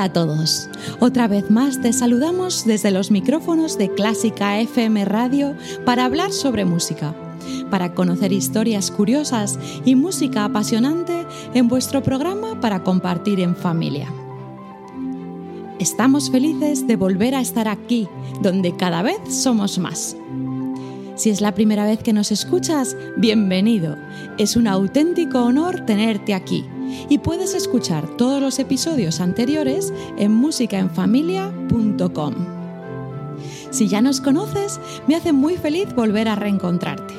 Hola a todos. Otra vez más te saludamos desde los micrófonos de Clásica FM Radio para hablar sobre música, para conocer historias curiosas y música apasionante en vuestro programa para compartir en familia. Estamos felices de volver a estar aquí, donde cada vez somos más. Si es la primera vez que nos escuchas, bienvenido. Es un auténtico honor tenerte aquí y puedes escuchar todos los episodios anteriores en musicaenfamilia.com. Si ya nos conoces, me hace muy feliz volver a reencontrarte.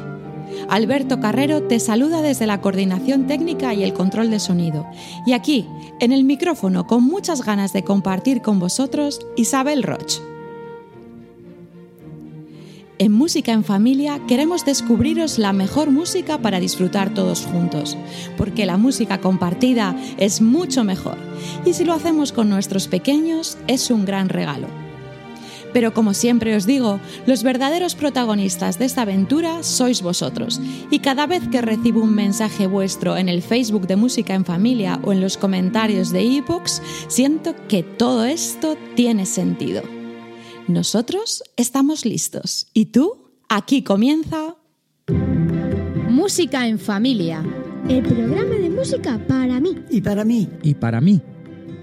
Alberto Carrero te saluda desde la coordinación técnica y el control de sonido. Y aquí, en el micrófono, con muchas ganas de compartir con vosotros, Isabel Roch. En Música en Familia queremos descubriros la mejor música para disfrutar todos juntos, porque la música compartida es mucho mejor y si lo hacemos con nuestros pequeños es un gran regalo. Pero como siempre os digo, los verdaderos protagonistas de esta aventura sois vosotros y cada vez que recibo un mensaje vuestro en el Facebook de Música en Familia o en los comentarios de ebooks, siento que todo esto tiene sentido. Nosotros estamos listos. ¿Y tú? Aquí comienza... Música en familia. El programa de música para mí. Y para mí. Y para mí.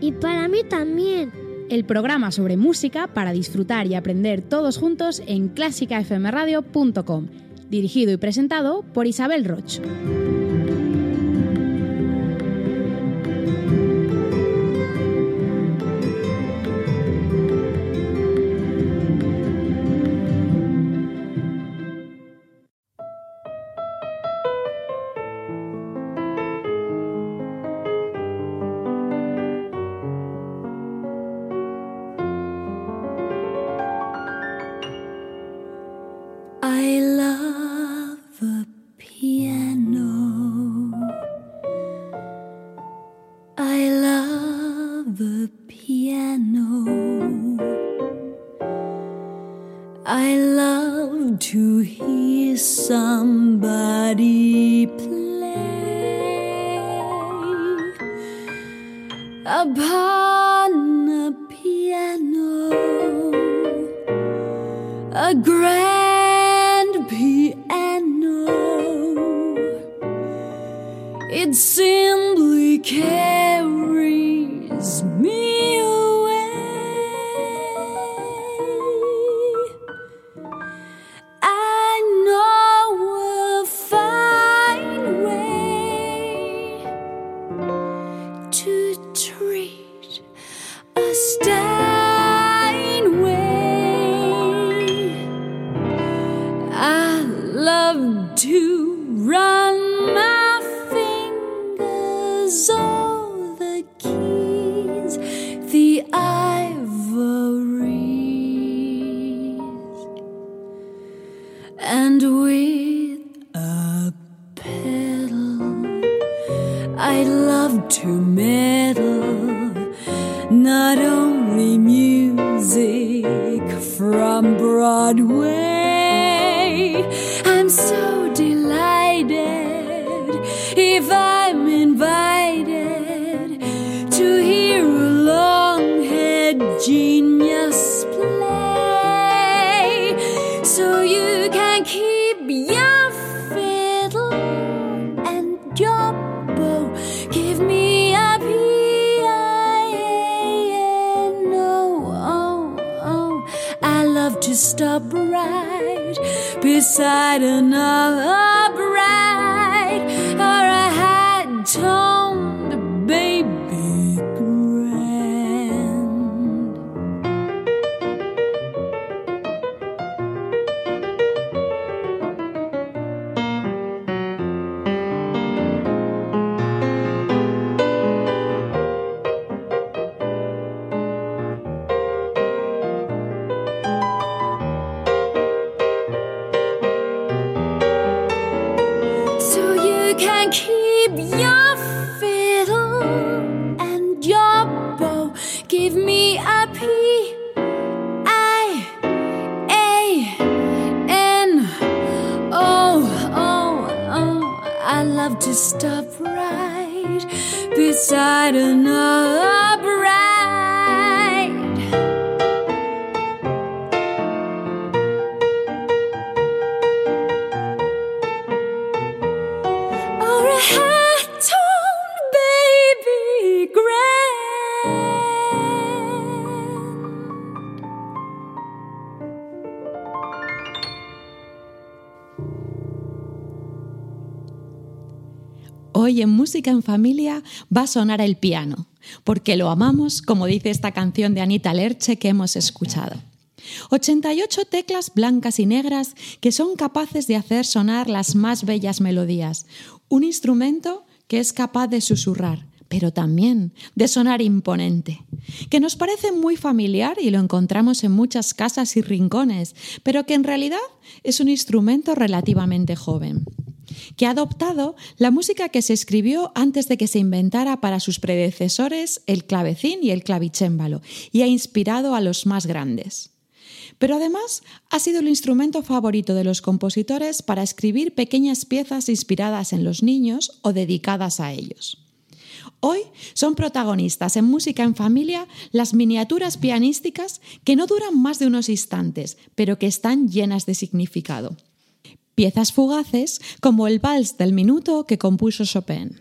Y para mí también. El programa sobre música para disfrutar y aprender todos juntos en clásicafmradio.com. Dirigido y presentado por Isabel Roch. A grand time. En Música en Familia va a sonar el piano, porque lo amamos, como dice esta canción de Anita Lerche que hemos escuchado. 88 teclas blancas y negras que son capaces de hacer sonar las más bellas melodías. Un instrumento que es capaz de susurrar, pero también de sonar imponente. Que nos parece muy familiar y lo encontramos en muchas casas y rincones, pero que en realidad es un instrumento relativamente joven que ha adoptado la música que se escribió antes de que se inventara para sus predecesores el clavecín y el clavicémbalo, y ha inspirado a los más grandes. Pero además ha sido el instrumento favorito de los compositores para escribir pequeñas piezas inspiradas en los niños o dedicadas a ellos. Hoy son protagonistas en Música en Familia las miniaturas pianísticas que no duran más de unos instantes, pero que están llenas de significado piezas fugaces como el vals del minuto que compuso Chopin.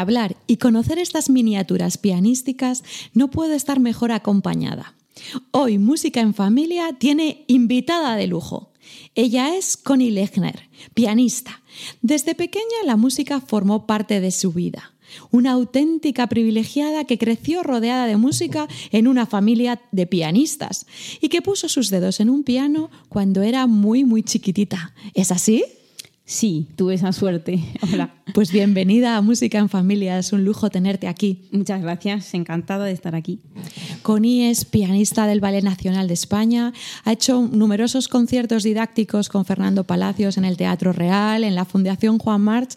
Hablar y conocer estas miniaturas pianísticas no puedo estar mejor acompañada. Hoy Música en Familia tiene invitada de lujo. Ella es Connie Lechner, pianista. Desde pequeña la música formó parte de su vida. Una auténtica privilegiada que creció rodeada de música en una familia de pianistas y que puso sus dedos en un piano cuando era muy, muy chiquitita. ¿Es así? Sí, tuve esa suerte. Hola. Pues bienvenida a Música en Familia, es un lujo tenerte aquí. Muchas gracias, encantada de estar aquí. Connie es pianista del Ballet Nacional de España, ha hecho numerosos conciertos didácticos con Fernando Palacios en el Teatro Real, en la Fundación Juan March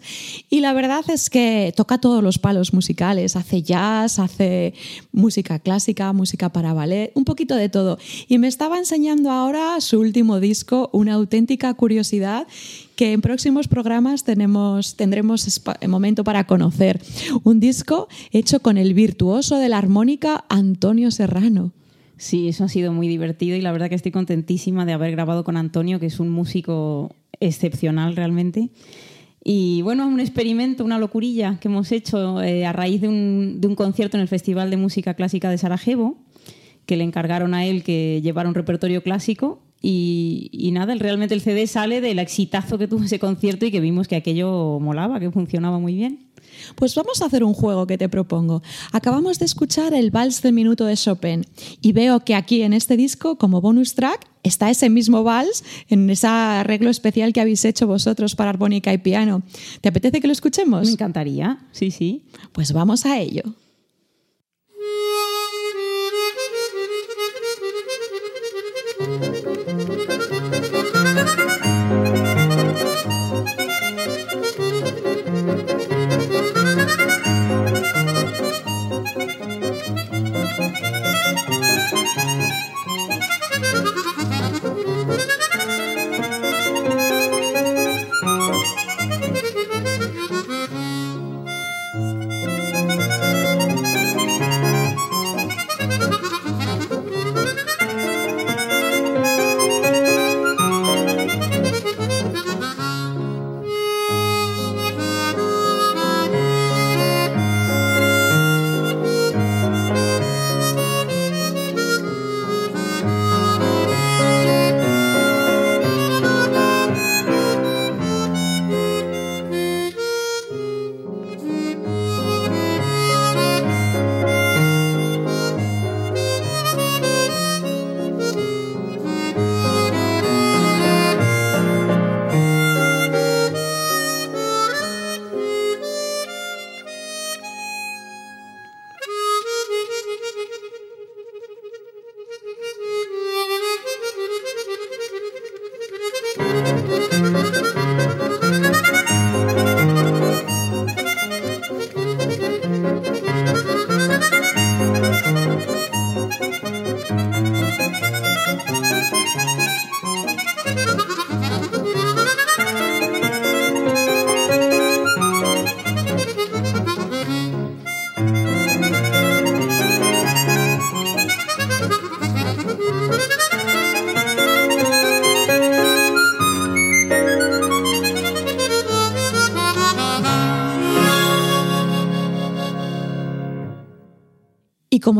y la verdad es que toca todos los palos musicales, hace jazz, hace música clásica, música para ballet, un poquito de todo. Y me estaba enseñando ahora su último disco, una auténtica curiosidad que en próximos programas tenemos, tendremos momento para conocer. Un disco hecho con el virtuoso de la armónica Antonio Serrano. Sí, eso ha sido muy divertido y la verdad que estoy contentísima de haber grabado con Antonio, que es un músico excepcional realmente. Y bueno, es un experimento, una locurilla que hemos hecho eh, a raíz de un concierto en el Festival de Música Clásica de Sarajevo, que le encargaron a él que llevara un repertorio clásico y, y, nada, realmente el CD sale del exitazo que tuvo ese concierto y que vimos que aquello molaba, que funcionaba muy bien. Pues vamos a hacer un juego que te propongo. Acabamos de escuchar el Vals del Minuto de Chopin y veo que aquí en este disco, como bonus track, está ese mismo vals en ese arreglo especial que habéis hecho vosotros para armónica y piano. ¿Te apetece que lo escuchemos? Me encantaría, sí, sí. Pues vamos a ello.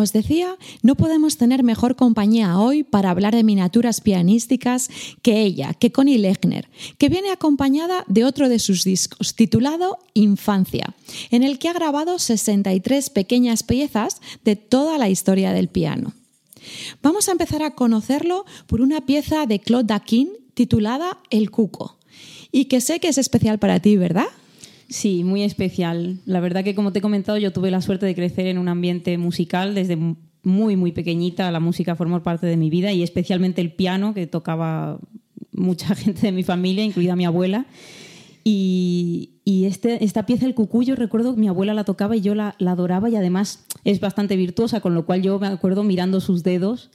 Os decía, no podemos tener mejor compañía hoy para hablar de miniaturas pianísticas que ella, que Connie Lechner, que viene acompañada de otro de sus discos titulado Infancia, en el que ha grabado 63 pequeñas piezas de toda la historia del piano. Vamos a empezar a conocerlo por una pieza de Claude Daquin titulada El Cuco, y que sé que es especial para ti, ¿verdad? Sí, muy especial. La verdad que, como te he comentado, yo tuve la suerte de crecer en un ambiente musical desde muy, muy pequeñita. La música formó parte de mi vida y especialmente el piano, que tocaba mucha gente de mi familia, incluida mi abuela. Y, este, esta pieza, el cucuyo, recuerdo que mi abuela la tocaba y yo la adoraba y además es bastante virtuosa, con lo cual yo me acuerdo mirando sus dedos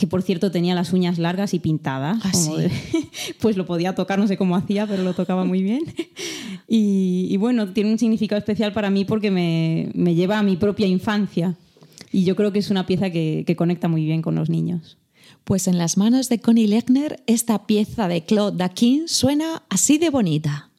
que por cierto tenía las uñas largas y pintadas. Ah, como sí. de- pues lo podía tocar, no sé cómo hacía, pero lo tocaba muy bien. Y, y bueno, tiene un significado especial para mí porque me, me lleva a mi propia infancia. Y yo creo que es una pieza que, que conecta muy bien con los niños. Pues en las manos de Connie Lechner, esta pieza de Claude Daquin suena así de bonita.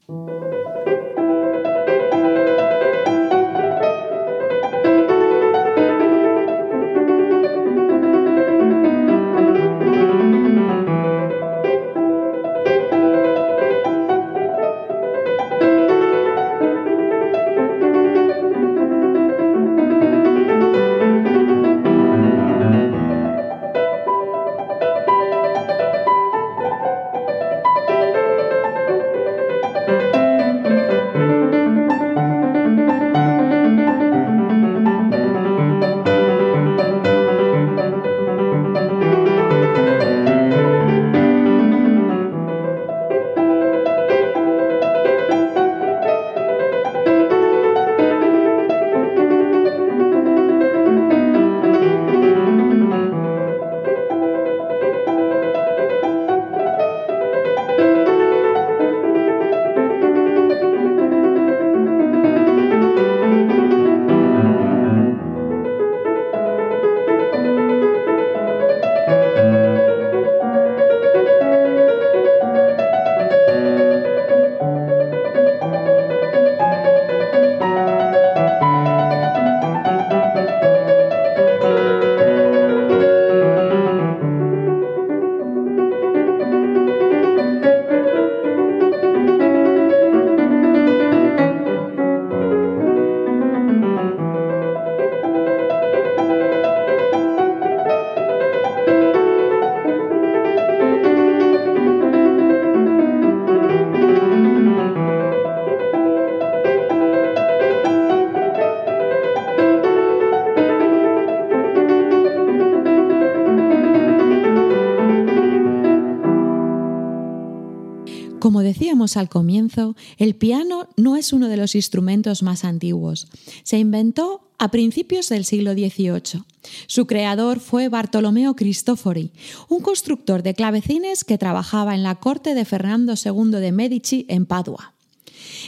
Al comienzo, el piano no es uno de los instrumentos más antiguos. Se inventó a principios del siglo XVIII. Su creador fue Bartolomeo Cristofori, un constructor de clavecines que trabajaba en la corte de Fernando II de Medici en Padua.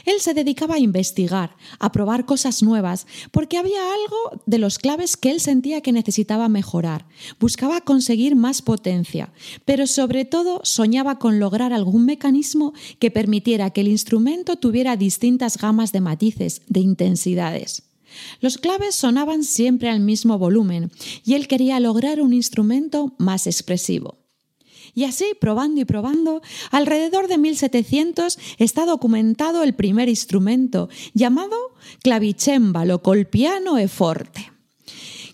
Él se dedicaba a investigar, a probar cosas nuevas, porque había algo de los claves que él sentía que necesitaba mejorar. Buscaba conseguir más potencia, pero sobre todo soñaba con lograr algún mecanismo que permitiera que el instrumento tuviera distintas gamas de matices, de intensidades. Los claves sonaban siempre al mismo volumen y él quería lograr un instrumento más expresivo. Y así, probando y probando, alrededor de 1700 está documentado el primer instrumento, llamado clavicémbalo col piano e forte.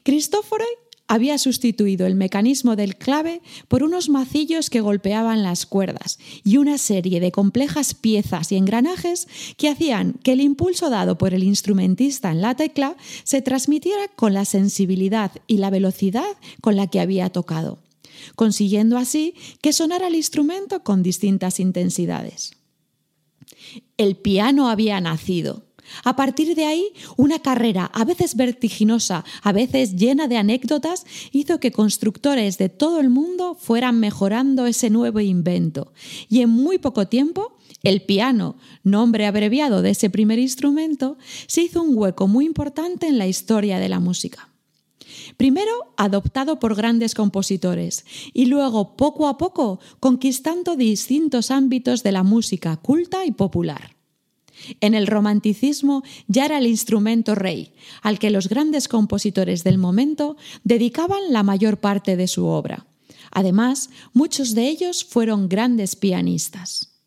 Cristóforo había sustituido el mecanismo del clave por unos macillos que golpeaban las cuerdas y una serie de complejas piezas y engranajes que hacían que el impulso dado por el instrumentista en la tecla se transmitiera con la sensibilidad y la velocidad con la que había tocado consiguiendo así que sonara el instrumento con distintas intensidades. El piano había nacido. A partir de ahí, una carrera a veces vertiginosa, a veces llena de anécdotas, hizo que constructores de todo el mundo fueran mejorando ese nuevo invento. Y en muy poco tiempo, el piano, nombre abreviado de ese primer instrumento, se hizo un hueco muy importante en la historia de la música. Primero adoptado por grandes compositores y luego poco a poco conquistando distintos ámbitos de la música culta y popular. En el romanticismo ya era el instrumento rey, al que los grandes compositores del momento dedicaban la mayor parte de su obra. Además, muchos de ellos fueron grandes pianistas.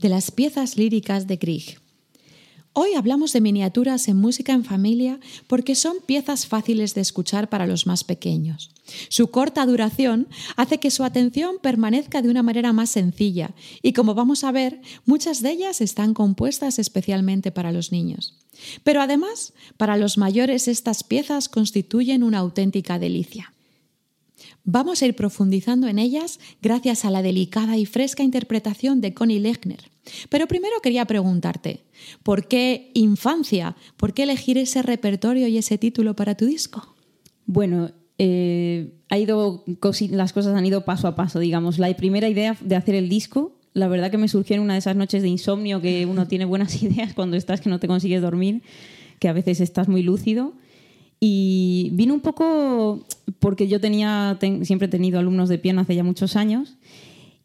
De las piezas líricas de Grieg. Hoy hablamos de miniaturas en música en familia porque son piezas fáciles de escuchar para los más pequeños. Su corta duración hace que su atención permanezca de una manera más sencilla y como vamos a ver, muchas de ellas están compuestas especialmente para los niños. Pero además, para los mayores estas piezas constituyen una auténtica delicia. Vamos a ir profundizando en ellas gracias a la delicada y fresca interpretación de Connie Lechner. Pero primero quería preguntarte, ¿por qué infancia? ¿Por qué elegir ese repertorio y ese título para tu disco? Bueno, eh, ha ido, las cosas han ido paso a paso, digamos. La primera idea de hacer el disco, la verdad que me surgió en una de esas noches de insomnio que uno tiene buenas ideas cuando estás que no te consigues dormir, que a veces estás muy lúcido. Y vino un poco porque yo siempre he tenido alumnos de piano hace ya muchos años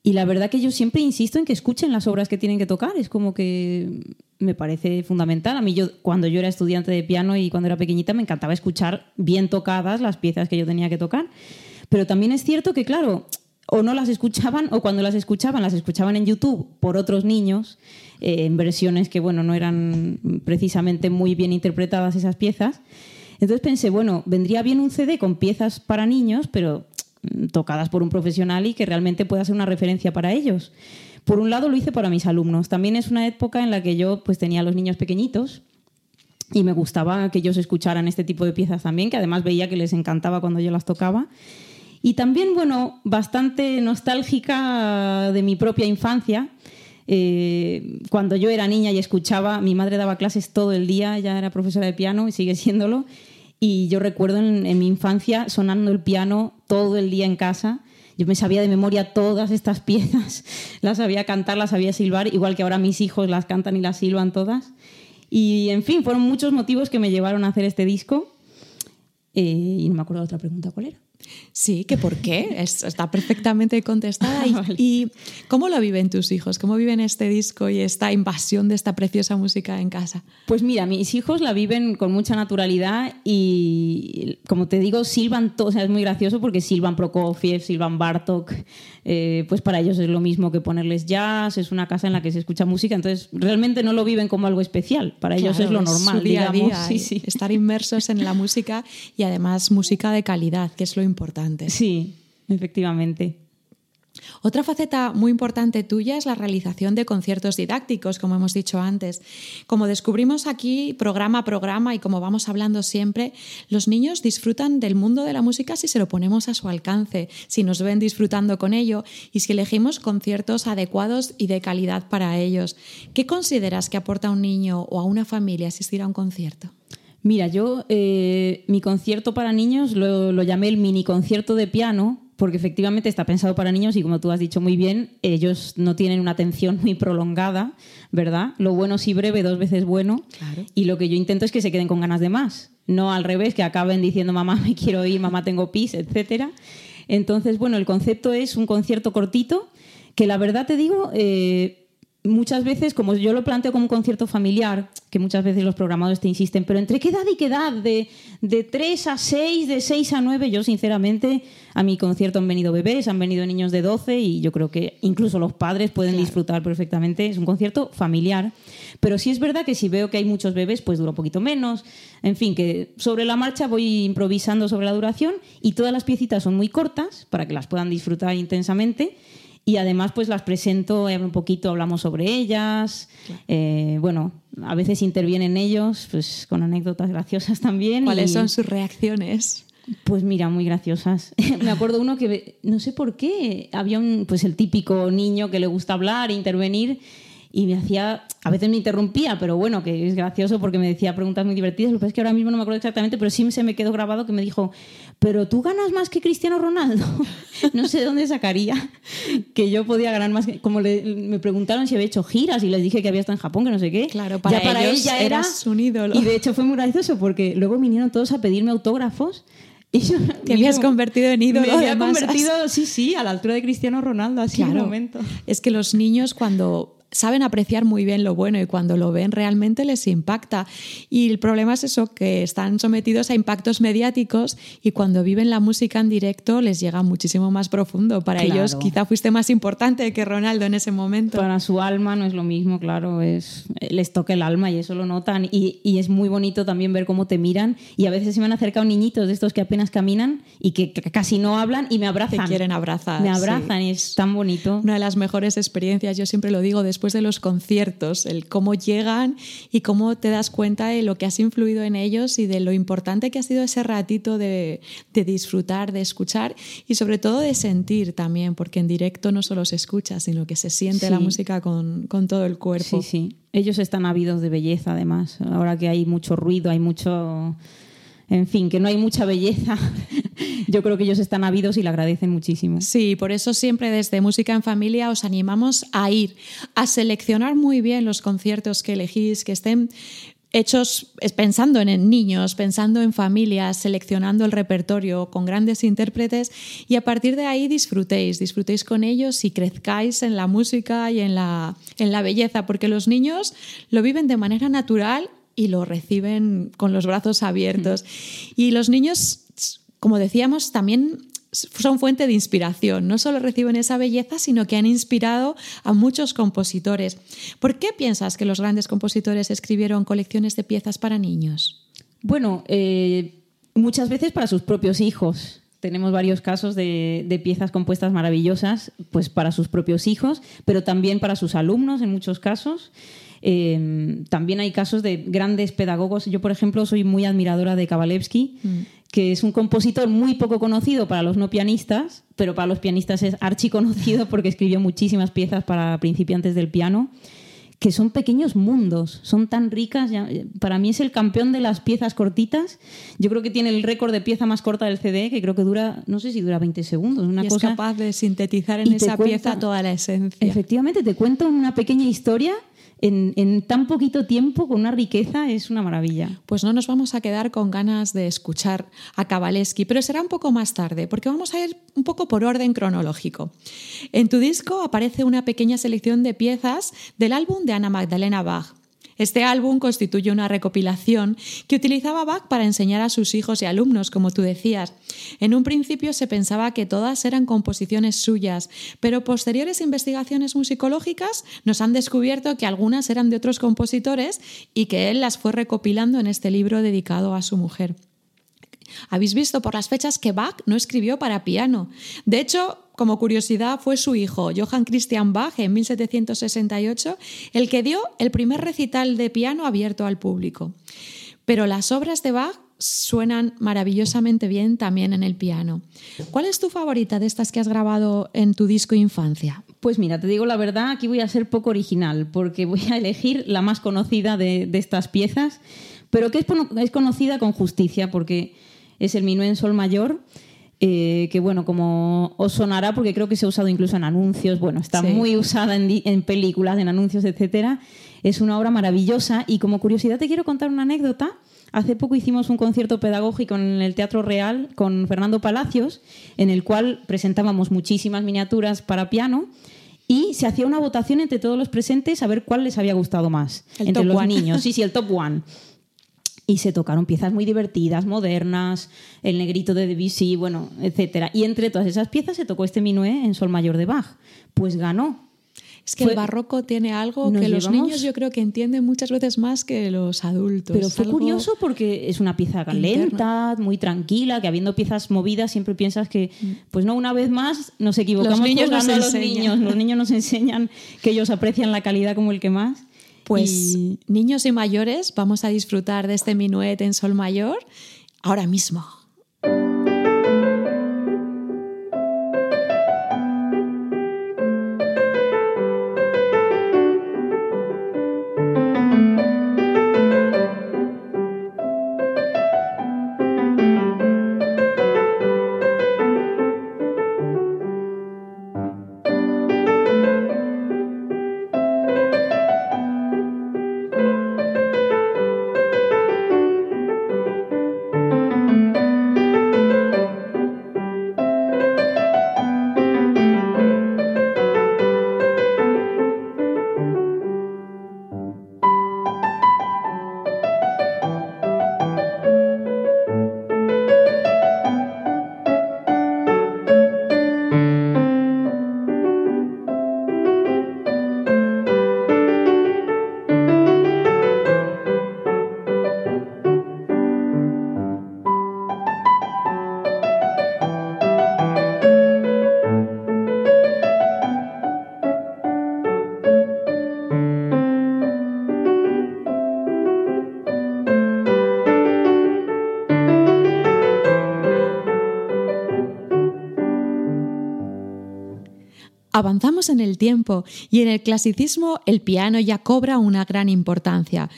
y la verdad que yo siempre insisto en que escuchen las obras que tienen que tocar. Es como que me parece fundamental. A mí yo, cuando yo era estudiante de piano y cuando era pequeñita, me encantaba escuchar bien tocadas las piezas que yo tenía que tocar. Pero también es cierto que, claro, o no las escuchaban o cuando las escuchaban, las escuchaban en YouTube por otros niños, eh, en versiones que, bueno, no eran precisamente muy bien interpretadas esas piezas. Entonces pensé, bueno, vendría bien un CD con piezas para niños, pero mm, tocadas por un profesional y que realmente pueda ser una referencia para ellos. Por un lado lo hice para mis alumnos. También es una época en la que yo pues tenía a los niños pequeñitos y me gustaba que ellos escucharan este tipo de piezas también, que además veía que les encantaba cuando yo las tocaba. Y también, bueno, bastante nostálgica de mi propia infancia, Eh, cuando yo era niña y escuchaba, mi madre daba clases todo el día, ella era profesora de piano y sigue siéndolo. Y yo recuerdo en, en mi infancia sonando el piano todo el día en casa. Yo me sabía de memoria todas estas piezas, las sabía cantar, las sabía silbar, igual que ahora mis hijos las cantan y las silban todas. Y en fin, fueron muchos motivos que me llevaron a hacer este disco. Eh, y no me acuerdo de otra pregunta cuál era. Sí, que por qué, Es- está perfectamente contestada. Y, Vale. y cómo lo viven tus hijos? ¿Cómo viven este disco y esta invasión de esta preciosa música en casa? Pues mira, mis hijos la viven con mucha naturalidad y, como te digo, silban todo. O sea, es muy gracioso porque silban Prokofiev, silban Bartok. eh, pues para ellos es lo mismo que ponerles jazz. Es una casa en la que se escucha música. Entonces, realmente no lo viven como algo especial. Para ellos es lo normal, su día digamos. día, Sí, y sí. Estar inmersos en la música y además música de calidad, que es lo importante. Sí, efectivamente. Otra faceta muy importante tuya es la realización de conciertos didácticos, como hemos dicho antes. Como descubrimos aquí programa a programa y como vamos hablando siempre, los niños disfrutan del mundo de la música si se lo ponemos a su alcance, si nos ven disfrutando con ello y si elegimos conciertos adecuados y de calidad para ellos. ¿Qué consideras que aporta a un niño o a una familia asistir a un concierto? Mira, yo eh, mi concierto para niños lo, lo llamé el mini concierto de piano porque efectivamente está pensado para niños y como tú has dicho muy bien, ellos no tienen una atención muy prolongada, ¿verdad? Lo bueno sí breve, dos veces bueno. Claro. Y lo que yo intento es que se queden con ganas de más, no al revés, que acaben diciendo mamá me quiero ir, mamá tengo pis, etcétera. Entonces, bueno, el concepto es un concierto cortito que la verdad te digo, eh, muchas veces, como yo lo planteo como un concierto familiar, que muchas veces los programadores te insisten, pero ¿entre qué edad y qué edad? De, de 3 a 6, de 6 a 9, yo sinceramente, a mi concierto han venido bebés, han venido niños de 12 y yo creo que incluso los padres pueden disfrutar perfectamente. Es un concierto familiar. Pero sí es verdad que si veo que hay muchos bebés, pues dura un poquito menos. En fin, que sobre la marcha voy improvisando sobre la duración y todas las piecitas son muy cortas para que las puedan disfrutar intensamente. Y además, pues las presento, eh, un poquito hablamos sobre ellas. Eh, bueno, a veces intervienen ellos, pues con anécdotas graciosas también. ¿Cuáles y- son sus reacciones? pues mira, muy graciosas. Me acuerdo uno que, no sé por qué, había un, pues el típico niño que le gusta hablar, intervenir, y me hacía, a veces me interrumpía, pero bueno, que es gracioso porque me decía preguntas muy divertidas. Lo que pasa es que ahora mismo no me acuerdo exactamente, pero sí se me quedó grabado que me dijo, pero tú ganas más que Cristiano Ronaldo. no sé de dónde sacaría que yo podía ganar más. que- Como le- me preguntaron si había hecho giras y les dije que había estado en Japón, que no sé qué. Claro, para ya para ellos él ya era eras un ídolo. Y de hecho fue muy gracioso porque luego vinieron todos a pedirme autógrafos. Y yo, Te habías convertido en ídolo Me había convertido, sí, sí, a la altura de Cristiano Ronaldo, así en un momento. Es que los niños cuando saben apreciar muy bien lo bueno y cuando lo ven realmente les impacta. Y el problema es eso, que están sometidos a impactos mediáticos y cuando viven la música en directo les llega muchísimo más profundo. Para Claro. ellos quizá fuiste más importante que Ronaldo en ese momento. Para su alma no es lo mismo, claro, es, les toca el alma y eso lo notan. Y, y es muy bonito también ver cómo te miran. Y a veces se me han acercado niñitos de estos que apenas caminan y que casi no hablan y me abrazan. Te quieren abrazar, Me sí. abrazan y es tan bonito. Una de las mejores experiencias, yo siempre lo digo, después de los conciertos, el cómo llegan y cómo te das cuenta de lo que has influido en ellos y de lo importante que ha sido ese ratito de, de disfrutar, de escuchar y sobre todo de sentir también, porque en directo no solo se escucha, sino que se siente Sí. la música con, con todo el cuerpo. Sí, sí. Ellos están ávidos de belleza, además. Ahora que hay mucho ruido, hay mucho. En fin, que no hay mucha belleza. Yo creo que ellos están ávidos y le agradecen muchísimo. Sí, por eso siempre desde Música en Familia os animamos a ir, a seleccionar muy bien los conciertos que elegís, que estén hechos pensando en, en niños, pensando en familias, seleccionando el repertorio con grandes intérpretes y a partir de ahí disfrutéis, disfrutéis con ellos y crezcáis en la música y en la, en la belleza, porque los niños lo viven de manera natural y lo reciben con los brazos abiertos. Y los niños, como decíamos, también son fuente de inspiración. No solo reciben esa belleza, sino que han inspirado a muchos compositores. ¿Por qué piensas que los grandes compositores escribieron colecciones de piezas para niños? Bueno, eh, muchas veces para sus propios hijos. Tenemos varios casos de, de piezas compuestas maravillosas, pues para sus propios hijos, pero también para sus alumnos en muchos casos. Eh, también hay casos de grandes pedagogos. Yo, por ejemplo, soy muy admiradora de Kabalevsky, que es un compositor muy poco conocido para los no pianistas, pero para los pianistas es archiconocido porque escribió muchísimas piezas para principiantes del piano que son pequeños mundos, son tan ricas. ya- para mí es el campeón de las piezas cortitas. Yo creo que tiene el récord de pieza más corta del CD, que creo que dura, no sé si dura 20 segundos, una y cosa. es capaz de sintetizar en esa cuenta- pieza toda la esencia. Efectivamente, te cuenta una pequeña historia en, tan poquito tiempo, con una riqueza, es una maravilla. Pues no nos vamos a quedar con ganas de escuchar a Kabalevsky, pero será un poco más tarde, porque vamos a ir un poco por orden cronológico. En tu disco aparece una pequeña selección de piezas del álbum de Ana Magdalena Bach. Este álbum constituye una recopilación que utilizaba Bach para enseñar a sus hijos y alumnos, como tú decías. En un principio se pensaba que todas eran composiciones suyas, pero posteriores investigaciones musicológicas nos han descubierto que algunas eran de otros compositores y que él las fue recopilando en este libro dedicado a su mujer. Habéis visto por las fechas que Bach no escribió para piano. De hecho, como curiosidad, fue su hijo, Johann Christian Bach, en 1768, el que dio el primer recital de piano abierto al público. Pero las obras de Bach suenan maravillosamente bien también en el piano. ¿Cuál es tu favorita de estas que has grabado en tu disco Infancia? Pues mira, te digo la verdad, aquí voy a ser poco original, porque voy a elegir la más conocida de, de estas piezas, pero que es, conocida con justicia, porque es el minué en sol mayor, eh, que bueno, como os sonará, porque creo que se ha usado incluso en anuncios, bueno, está Sí. muy usada en, películas, en anuncios, etcétera. Es una obra maravillosa y como curiosidad te quiero contar una anécdota. Hace poco hicimos un concierto pedagógico en el Teatro Real con Fernando Palacios, en el cual presentábamos muchísimas miniaturas para piano y se hacía una votación entre todos los presentes a ver cuál les había gustado más. El entre los one. niños, sí, sí, el top one. Y se tocaron piezas muy divertidas, modernas, el negrito de Debussy, bueno, etcétera. Y entre todas esas piezas se tocó este minué en sol mayor de Bach. Pues ganó. Es que Fue- el barroco tiene algo que los llevamos- niños yo creo que entienden muchas veces más que los adultos. Pero fue curioso porque es una pieza lenta, muy tranquila, que habiendo piezas movidas siempre piensas que, pues no, una vez más nos equivocamos Mm. Los niños juzgando nos a los enseñan. niños. Los niños nos enseñan que ellos aprecian la calidad como el que más. Pues niños y mayores, vamos a disfrutar de este minuet en sol mayor ahora mismo. En el tiempo y en el clasicismo el piano ya cobra una gran importancia.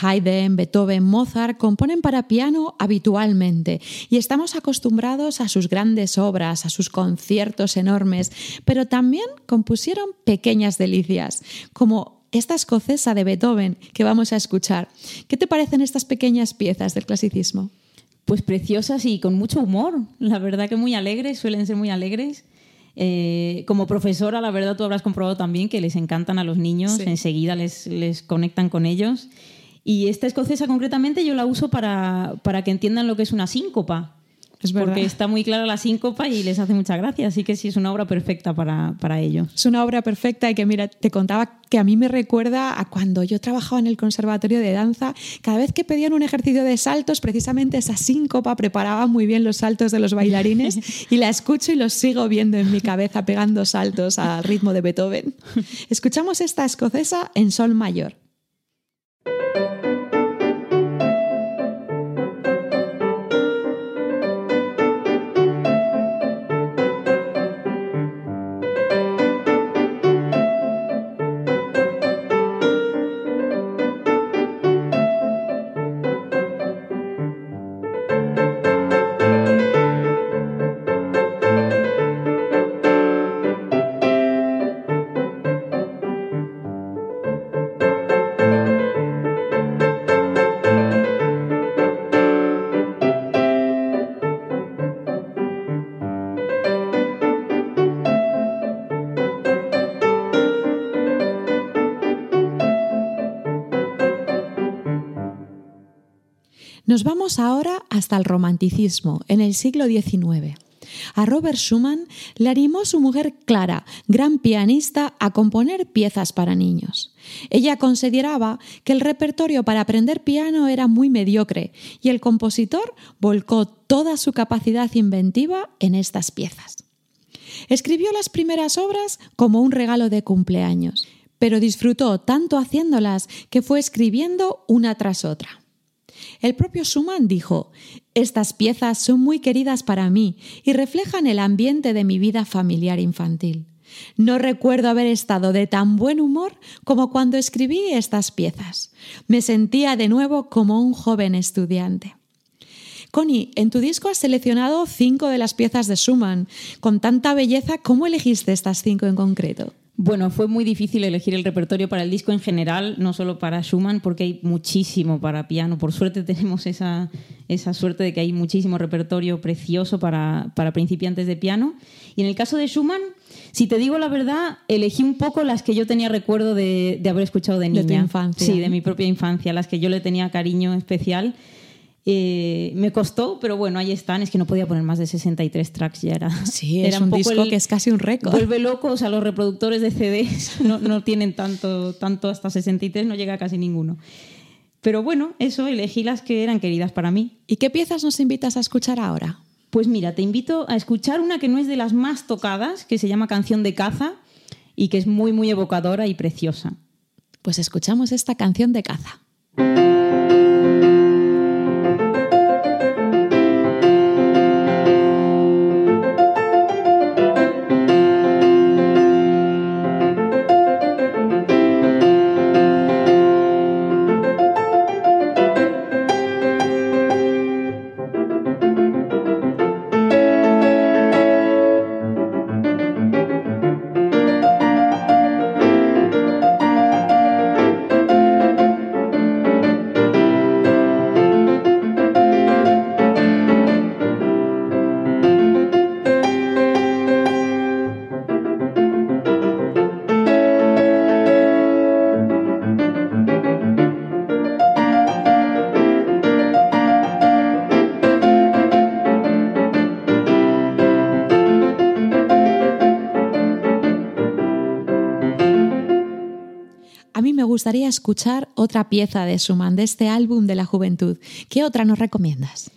Haydn, Beethoven, Mozart componen para piano habitualmente y estamos acostumbrados a sus grandes obras, a sus conciertos enormes, pero también compusieron pequeñas delicias, como esta escocesa de Beethoven que vamos a escuchar. ¿Qué te parecen estas pequeñas piezas del clasicismo? Pues preciosas y con mucho humor. La verdad que muy alegres, suelen ser muy alegres. Eh, como profesora, la verdad, tú habrás comprobado también que les encantan a los niños, Sí. enseguida les, les conectan con ellos. Y esta escocesa concretamente yo la uso para, para que entiendan lo que es una síncopa. Es. Porque está muy clara la síncopa y les hace mucha gracia, así que sí es una obra perfecta para, para ello. Es una obra perfecta y que, mira, te contaba que a mí me recuerda a cuando yo trabajaba en el conservatorio de danza. Cada vez que pedían un ejercicio de saltos, precisamente esa síncopa preparaba muy bien los saltos de los bailarines y la escucho y los sigo viendo en mi cabeza pegando saltos al ritmo de Beethoven. Escuchamos esta escocesa en sol mayor. Nos vamos ahora hasta el romanticismo, en el siglo XIX. A Robert Schumann le animó su mujer Clara, gran pianista, a componer piezas para niños. Ella consideraba que el repertorio para aprender piano era muy mediocre y el compositor volcó toda su capacidad inventiva en estas piezas. Escribió las primeras obras como un regalo de cumpleaños, pero disfrutó tanto haciéndolas que fue escribiendo una tras otra. El propio Schumann dijo, Estas piezas son muy queridas para mí y reflejan el ambiente de mi vida familiar infantil. No recuerdo haber estado de tan buen humor como cuando escribí estas piezas. Me sentía de nuevo como un joven estudiante. Connie, en tu disco has seleccionado cinco de las piezas de Schumann. Con tanta belleza, ¿cómo elegiste estas cinco en concreto? Bueno, fue muy difícil elegir el repertorio para el disco en general, no solo para Schumann, porque hay muchísimo para piano. Por suerte tenemos esa, esa suerte de que hay muchísimo repertorio precioso para, para principiantes de piano. Y en el caso de Schumann, si te digo la verdad, elegí un poco las que yo tenía recuerdo de, de haber escuchado de niña. De tu infancia. Sí, de mi propia infancia, las que yo le tenía cariño especial. Eh, me costó, pero bueno, ahí están. Es que no podía poner más de 63 tracks, ya era. Sí, era es un, disco el- que es casi un récord. Vuelve locos a los reproductores de CDs, no, no tienen tanto, tanto hasta 63, no llega a casi ninguno. Pero bueno, eso, elegí las que eran queridas para mí. ¿Y qué piezas nos invitas a escuchar ahora? Pues mira, te invito a escuchar una que no es de las más tocadas, que se llama Canción de Caza y que es muy, muy evocadora y preciosa. Pues escuchamos esta canción de caza. Gustaría escuchar otra pieza de Schumann, de este álbum de la juventud. ¿Qué otra nos recomiendas?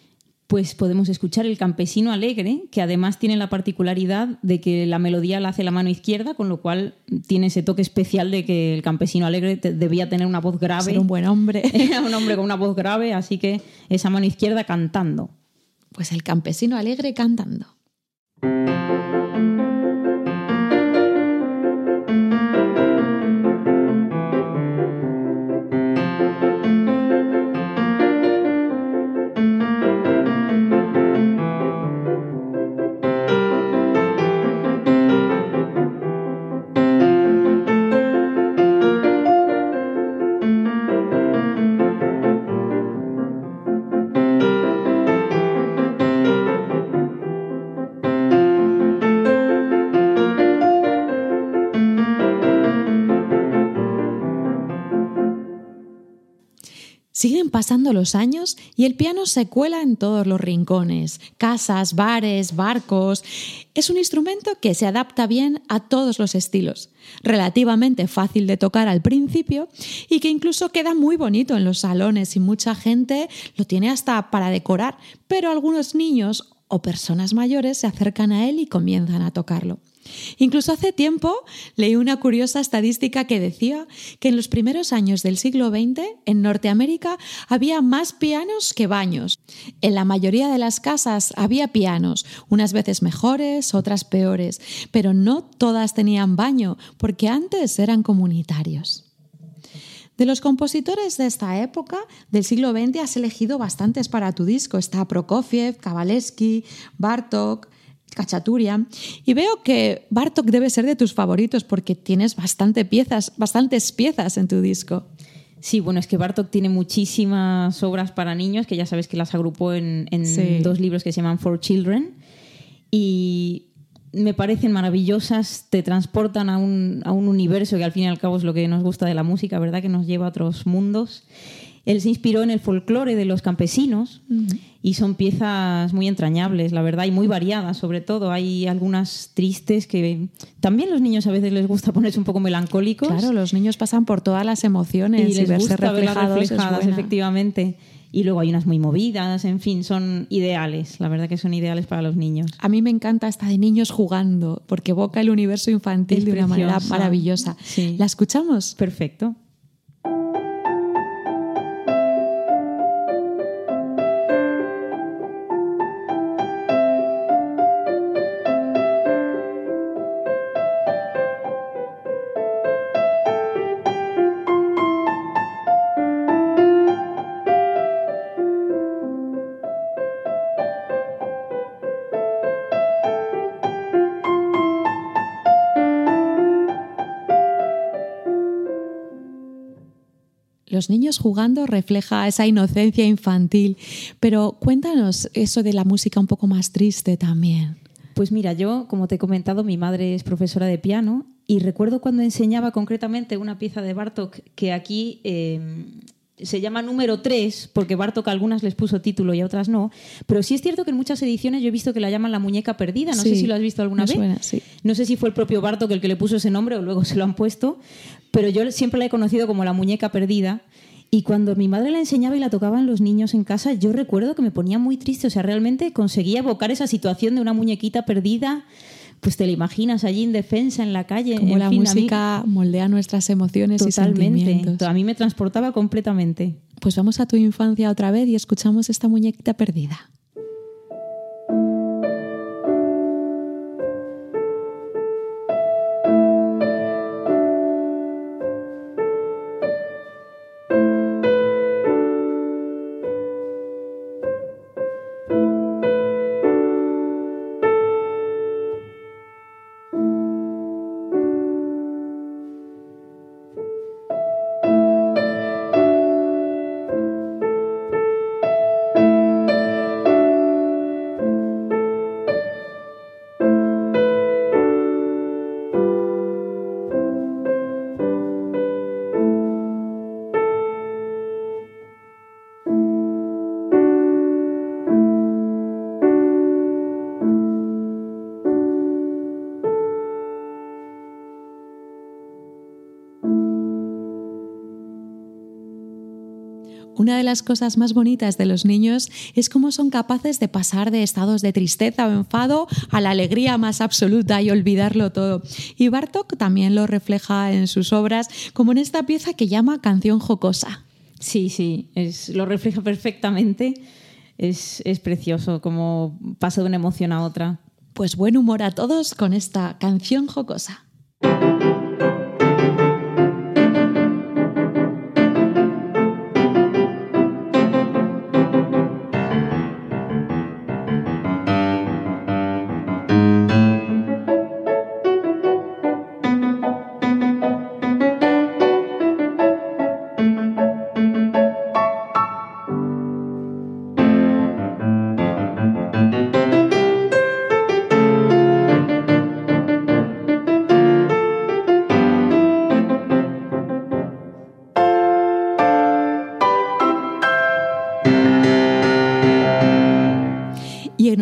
Pues podemos escuchar El Campesino Alegre, que además tiene la particularidad de que la melodía la hace la mano izquierda, con lo cual tiene ese toque especial de que el campesino alegre te- debía tener una voz grave. Un buen hombre. Era un hombre con una voz grave, así que esa mano izquierda cantando. Pues el campesino alegre cantando. Pasando los años y el piano se cuela en todos los rincones, casas, bares, barcos. Es un instrumento que se adapta bien a todos los estilos, relativamente fácil de tocar al principio y que incluso queda muy bonito en los salones y mucha gente lo tiene hasta para decorar, pero algunos niños o personas mayores se acercan a él y comienzan a tocarlo. Incluso hace tiempo leí una curiosa estadística que decía que en los primeros años del siglo XX en Norteamérica había más pianos que baños. En la mayoría de las casas había pianos, unas veces mejores, otras peores, pero no todas tenían baño porque antes eran comunitarios. De los compositores de esta época, del siglo XX, has elegido bastantes para tu disco. Está Prokofiev, Kavalevsky, Bartok, Kachaturia. Y veo que Bartok debe ser de tus favoritos porque tienes bastante piezas, bastantes piezas en tu disco. Sí, bueno, es que Bartok tiene muchísimas obras para niños, que ya sabes que las agrupó en, en Sí. dos libros que se llaman For Children. Y me parecen maravillosas, te transportan a un, a un universo que al fin y al cabo es lo que nos gusta de la música, ¿verdad? Que nos lleva a otros mundos. Él se inspiró en el folclore de los campesinos y son piezas muy entrañables, la verdad, y muy variadas sobre todo. Hay algunas tristes que también los niños a veces les gusta ponerse un poco melancólicos. Claro, los niños pasan por todas las emociones y, les verse gusta reflejados, reflejadas, efectivamente. Y luego hay unas muy movidas, en fin, son ideales, la verdad que son ideales para los niños. A mí me encanta esta de niños jugando, porque evoca el universo infantil Es de una manera maravillosa. Sí. ¿La escuchamos? Perfecto. Los niños jugando refleja esa inocencia infantil, pero cuéntanos eso de la música un poco más triste también. Pues mira, yo, como te he comentado, mi madre es profesora de piano y recuerdo cuando enseñaba concretamente una pieza de Bartok que aquí eh, se llama número 3, porque Bartok a algunas les puso título y a otras no, pero sí es cierto que en muchas ediciones yo he visto que la llaman la muñeca perdida, no sé si lo has visto alguna vez. suena, sí. No sé si fue el propio Bartok el que le puso ese nombre o luego se lo han puesto, pero yo siempre la he conocido como la muñeca perdida. Y cuando mi madre la enseñaba y la tocaban los niños en casa, yo recuerdo que me ponía muy triste. O sea, realmente conseguía evocar esa situación de una muñequita perdida. Pues te la imaginas allí indefensa en la calle. Como En la fin, a mí- música moldea nuestras emociones y Totalmente. sentimientos. A mí me transportaba completamente. Pues vamos a tu infancia otra vez y escuchamos esta muñequita perdida. Las cosas más bonitas de los niños es cómo son capaces de pasar de estados de tristeza o enfado a la alegría más absoluta y olvidarlo todo. Y Bartok también lo refleja en sus obras, como en esta pieza que llama Canción Jocosa. Sí, sí, es, lo refleja perfectamente. Es, es precioso como pasa de una emoción a otra. Pues buen humor a todos con esta canción jocosa.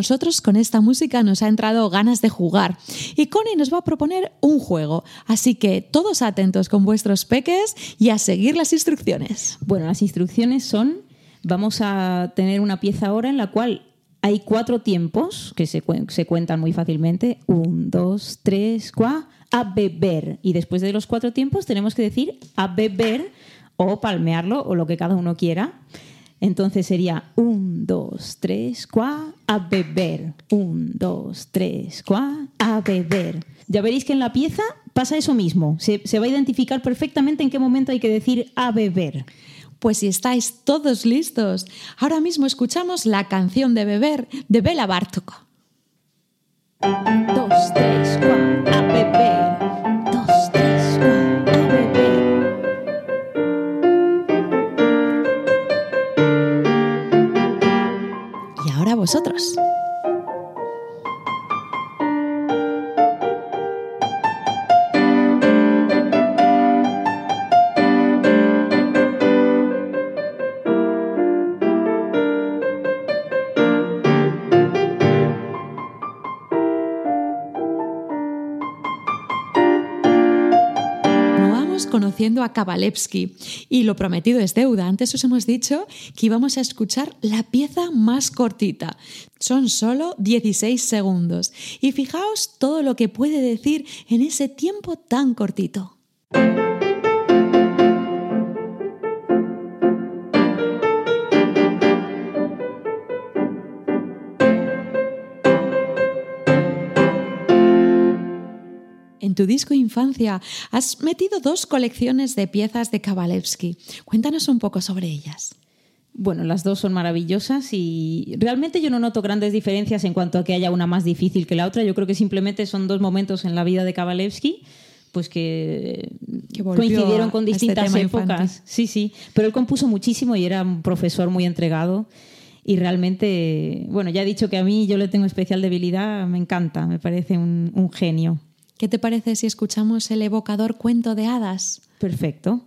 Nosotros con esta música nos ha entrado ganas de jugar. Y Connie nos va a proponer un juego. Así que todos atentos con vuestros peques y a seguir las instrucciones. Bueno, las instrucciones son, vamos a tener una pieza ahora en la cual hay cuatro tiempos que se, cuen- se cuentan muy fácilmente. Un, dos, tres, cuá, a beber. Y después de los cuatro tiempos tenemos que decir a beber o palmearlo o lo que cada uno quiera. Entonces sería un, dos, tres, cuá, a beber. Un, dos, tres, cuá, a beber. Ya veréis que en la pieza pasa eso mismo. Se, se va a identificar perfectamente en qué momento hay que decir a beber. Pues si estáis todos listos, ahora mismo escuchamos la canción de beber de Bela Bartok. Dos, tres, cuá, a beber. Dos, vosotros. A Kabalevsky. Y lo prometido es deuda. Antes os hemos dicho que íbamos a escuchar la pieza más cortita. Son solo 16 segundos. Y fijaos todo lo que puede decir en ese tiempo tan cortito. En tu disco Infancia has metido dos colecciones de piezas de Kabalevsky. Cuéntanos un poco sobre ellas. Bueno, las dos son maravillosas y realmente yo no noto grandes diferencias en cuanto a que haya una más difícil que la otra. Yo creo que simplemente son dos momentos en la vida de Kabalevsky pues que, coincidieron con este distintas épocas. infantil. Sí, sí. Pero él compuso muchísimo y era un profesor muy entregado. Y realmente, bueno, ya he dicho que a mí yo le tengo especial debilidad, me encanta, me parece un, un genio. ¿Qué te parece si escuchamos el evocador cuento de hadas? Perfecto.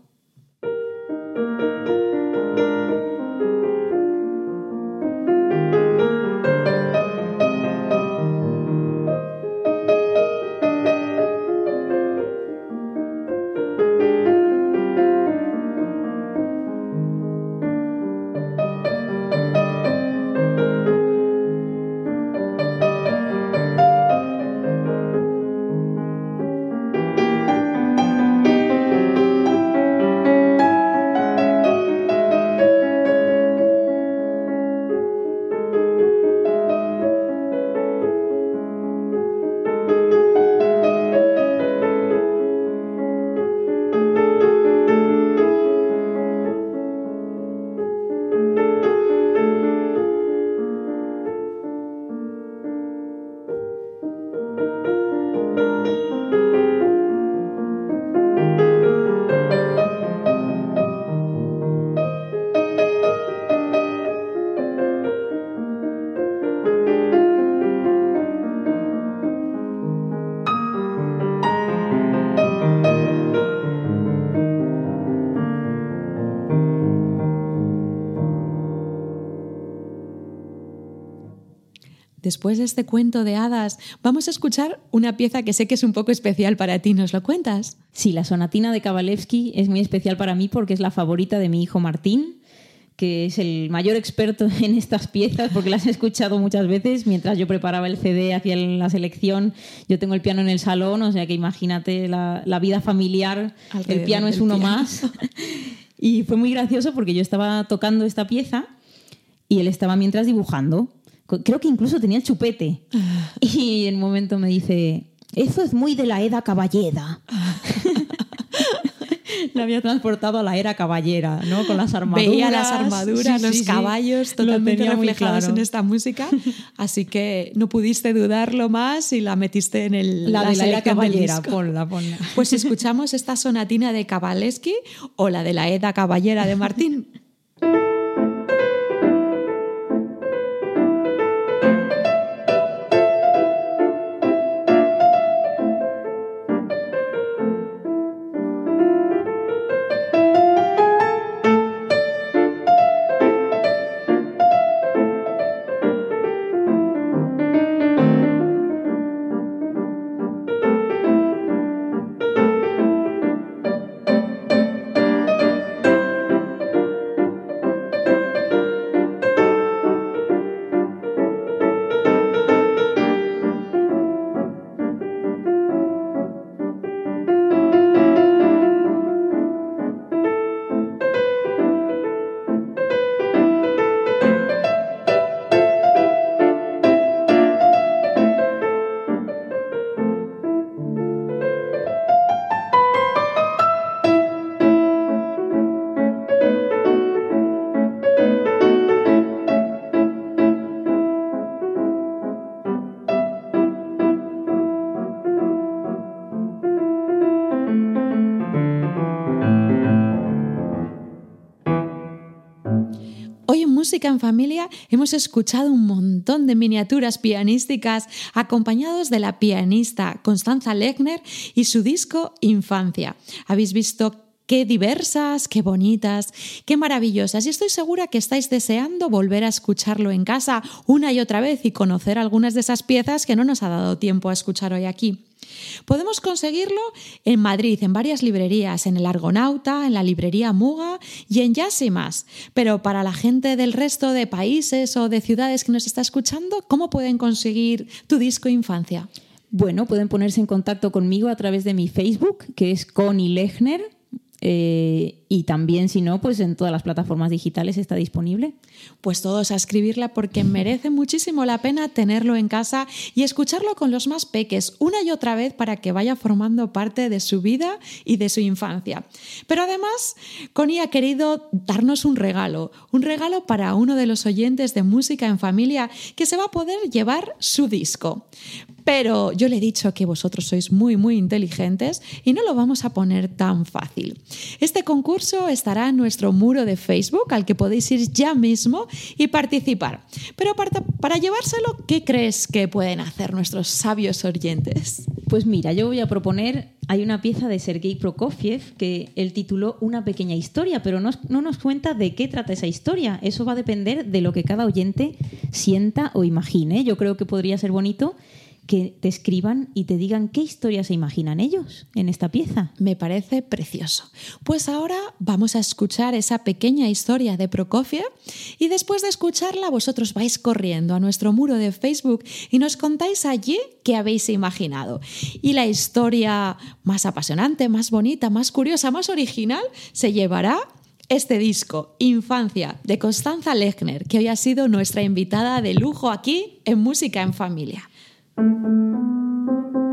Después de este cuento de hadas, vamos a escuchar una pieza que sé que es un poco especial para ti. ¿Nos lo cuentas? Sí, la sonatina de Kabalevsky es muy especial para mí porque es la favorita de mi hijo Martín, que es el mayor experto en estas piezas porque las he escuchado muchas veces mientras yo preparaba el CD, hacía la selección. Yo tengo el piano en el salón, o sea que imagínate la, la vida familiar, Alrededor el piano es uno piano. más. Y fue muy gracioso porque yo estaba tocando esta pieza y él estaba mientras dibujando. Creo que incluso tenía el chupete. Y en un momento me dice, eso es muy de la Eda Caballeda. La había transportado a la era caballera, ¿no? Con las armaduras. Veía las armaduras, Sí, los sí, sí. caballos Lo totalmente muy reflejados claro. en esta música, así que no pudiste dudarlo más y la metiste en el, La de la era caballera, ponla, ponla. Pues escuchamos esta sonatina de Kabalevsky o la de la Eda Caballera de Martín. Música en Familia hemos escuchado un montón de miniaturas pianísticas acompañados de la pianista Constanza Lechner y su disco Infancia. Habéis visto qué diversas, qué bonitas, qué maravillosas y estoy segura que estáis deseando volver a escucharlo en casa una y otra vez y conocer algunas de esas piezas que no nos ha dado tiempo a escuchar hoy aquí. Podemos conseguirlo en Madrid, en varias librerías, en el Argonauta, en la librería Muga y en Jazz y más. Pero para la gente del resto de países o de ciudades que nos está escuchando, ¿cómo pueden conseguir tu disco Infancia? Bueno, pueden ponerse en contacto conmigo a través de mi Facebook, que es Connie Lechner. Eh, y también, si no, pues en todas las plataformas digitales está disponible. Pues todos a escribirla porque merece muchísimo la pena tenerlo en casa y escucharlo con los más peques una y otra vez para que vaya formando parte de su vida y de su infancia. Pero además, Connie ha querido darnos un regalo, un regalo para uno de los oyentes de Música en Familia que se va a poder llevar su disco. Pero yo le he dicho que vosotros sois muy, muy inteligentes y no lo vamos a poner tan fácil. Este concurso estará en nuestro muro de Facebook al que podéis ir ya mismo y participar. Pero para, para llevárselo, ¿qué crees que pueden hacer nuestros sabios oyentes? Pues mira, yo voy a proponer, hay una pieza de Sergei Prokofiev que él tituló Una pequeña historia, pero no, no nos cuenta de qué trata esa historia. Eso va a depender de lo que cada oyente sienta o imagine. Yo creo que podría ser bonito que te escriban y te digan qué historia se imaginan ellos en esta pieza. Me parece precioso. Pues ahora vamos a escuchar esa pequeña historia de Prokofiev y después de escucharla vosotros vais corriendo a nuestro muro de Facebook y nos contáis allí qué habéis imaginado. Y la historia más apasionante, más bonita, más curiosa, más original se llevará este disco, Infancia, de Constanza Lechner, que hoy ha sido nuestra invitada de lujo aquí en Música en Familia. Música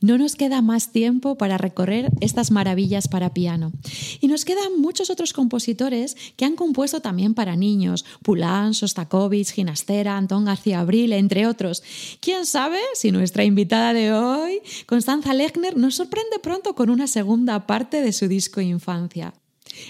No nos queda más tiempo para recorrer estas maravillas para piano. Y nos quedan muchos otros compositores que han compuesto también para niños, Pulán, Sostakovich, Ginastera, Antón García Abril, entre otros. ¿Quién sabe si nuestra invitada de hoy, Constanza Lechner, nos sorprende pronto con una segunda parte de su disco Infancia?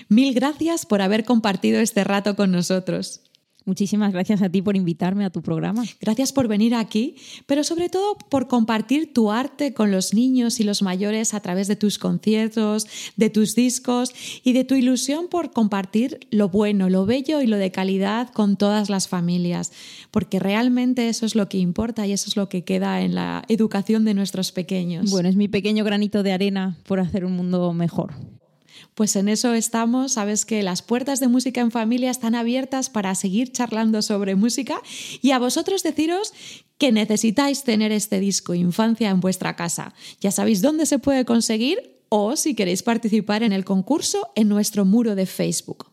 Mil gracias por haber compartido este rato con nosotros. Muchísimas gracias a ti por invitarme a tu programa. Gracias por venir aquí, pero sobre todo por compartir tu arte con los niños y los mayores a través de tus conciertos, de tus discos y de tu ilusión por compartir lo bueno, lo bello y lo de calidad con todas las familias, porque realmente eso es lo que importa y eso es lo que queda en la educación de nuestros pequeños. Bueno, es mi pequeño granito de arena por hacer un mundo mejor. Pues en eso estamos. Sabes que las puertas de Música en Familia están abiertas para seguir charlando sobre música y a vosotros deciros que necesitáis tener este disco Infancia en vuestra casa. Ya sabéis dónde se puede conseguir o si queréis participar en el concurso en nuestro muro de Facebook.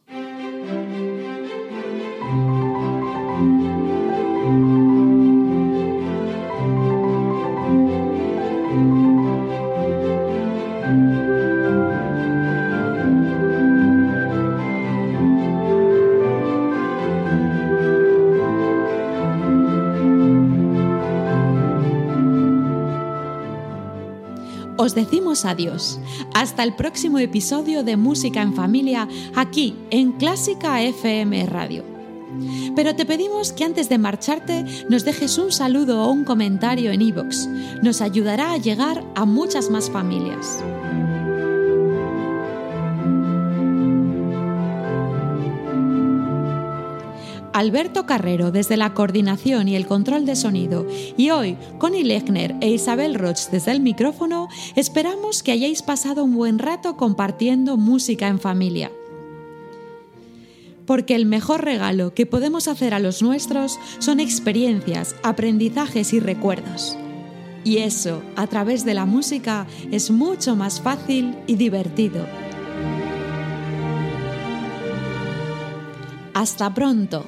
Os decimos adiós. Hasta el próximo episodio de Música en Familia aquí en Clásica FM Radio. Pero te pedimos que antes de marcharte nos dejes un saludo o un comentario en iVoox. Nos ayudará a llegar a muchas más familias. Alberto Carrero desde la coordinación y el control de sonido y hoy Connie Lechner e Isabel Roch desde el micrófono, esperamos que hayáis pasado un buen rato compartiendo música en familia. Porque el mejor regalo que podemos hacer a los nuestros son experiencias, aprendizajes y recuerdos. Y eso, a través de la música, es mucho más fácil y divertido. Hasta pronto.